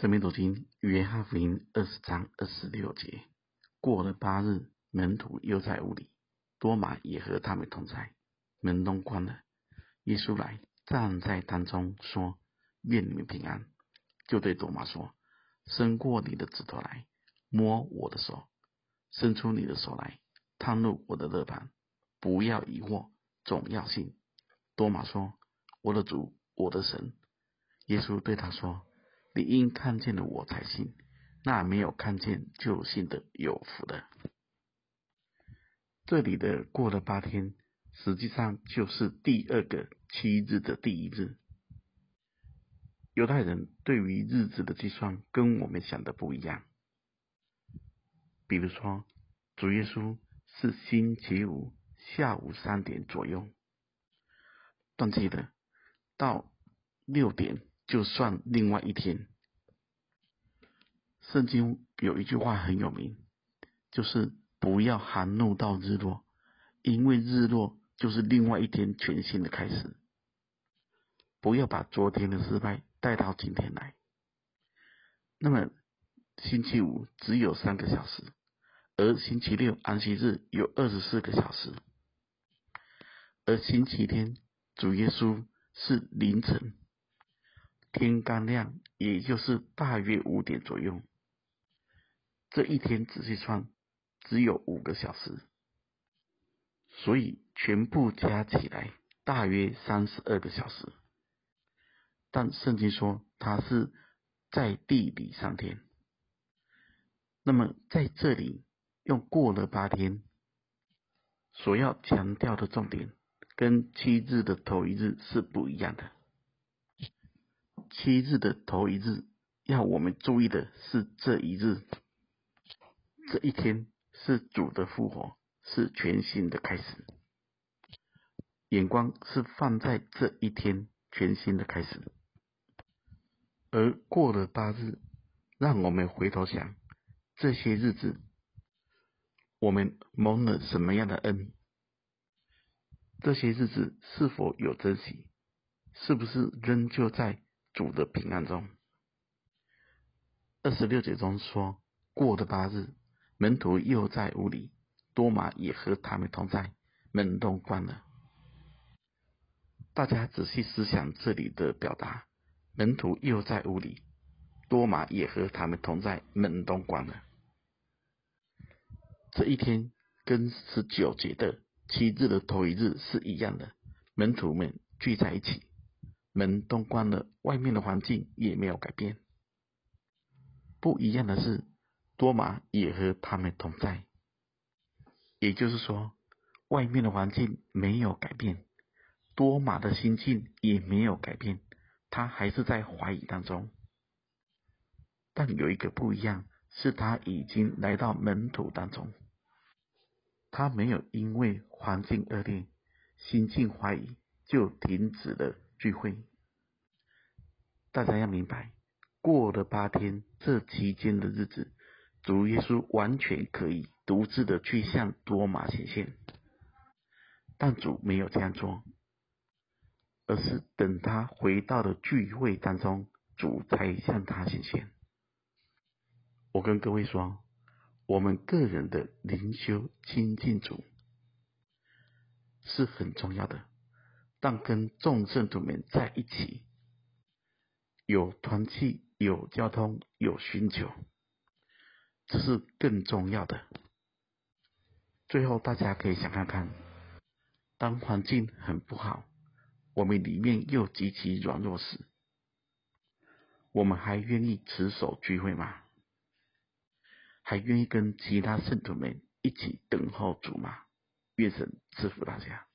生命读经约翰福音二十章二十六节，过了八日，门徒又在屋里，多马也和他们同在。门都关了，耶稣来站在当中说：“愿你们平安。”就对多马说：“伸过你的指头来，摸我的手；伸出你的手来，探入我的肋旁。不要疑惑，总要信。”多马说：“我的主，我的神。”耶稣对他说。你应看见了我才信，那没有看见就信的有福的。这里的过了八天，实际上就是第二个七日的第一日。犹太人对于日子的计算跟我们想的不一样。比如说，主耶稣是星期五下午三点左右断气的，到六点。就算另外一天，圣经有一句话很有名，就是不要含怒到日落，因为日落就是另外一天全新的开始。不要把昨天的失败带到今天来。那么星期五只有三个小时，而星期六安息日有二十四个小时，而星期天主耶稣是凌晨。天刚亮，也就是大约五点左右。这一天仔细算，只有五个小时，所以全部加起来大约三十二个小时。但圣经说他是在地里三天。那么在这里又过了八天，所要强调的重点，跟七日的头一日是不一样的。七日的头一日，要我们注意的是这一日，这一天是主的复活，是全新的开始。眼光是放在这一天全新的开始，而过了八日，让我们回头想这些日子，我们蒙了什么样的恩？这些日子是否有珍惜？是不是仍旧在？主的平安中，二十六节中说，过了八日，门徒又在屋里，多马也和他们同在，门都关了。大家仔细思想这里的表达，门徒又在屋里，多马也和他们同在，门都关了。这一天跟十九节的七日的头一日是一样的，门徒们聚在一起。门都关了，外面的环境也没有改变。不一样的是，多马也和他们同在。也就是说，外面的环境没有改变，多马的心境也没有改变，他还是在怀疑当中。但有一个不一样，是他已经来到门徒当中，他没有因为环境恶劣、心境怀疑就停止了聚会。大家要明白，过了八天，这期间的日子，主耶稣完全可以独自的去向多马显现，但主没有这样做，而是等他回到了聚会当中，主才向他显现。我跟各位说，我们个人的灵修亲近主是很重要的，但跟众圣徒们在一起。有团契，有交通，有寻求，这是更重要的。最后，大家可以想看看，当环境很不好，我们里面又极其软弱时，我们还愿意持守聚会吗？还愿意跟其他圣徒们一起等候主吗？愿神赐福大家。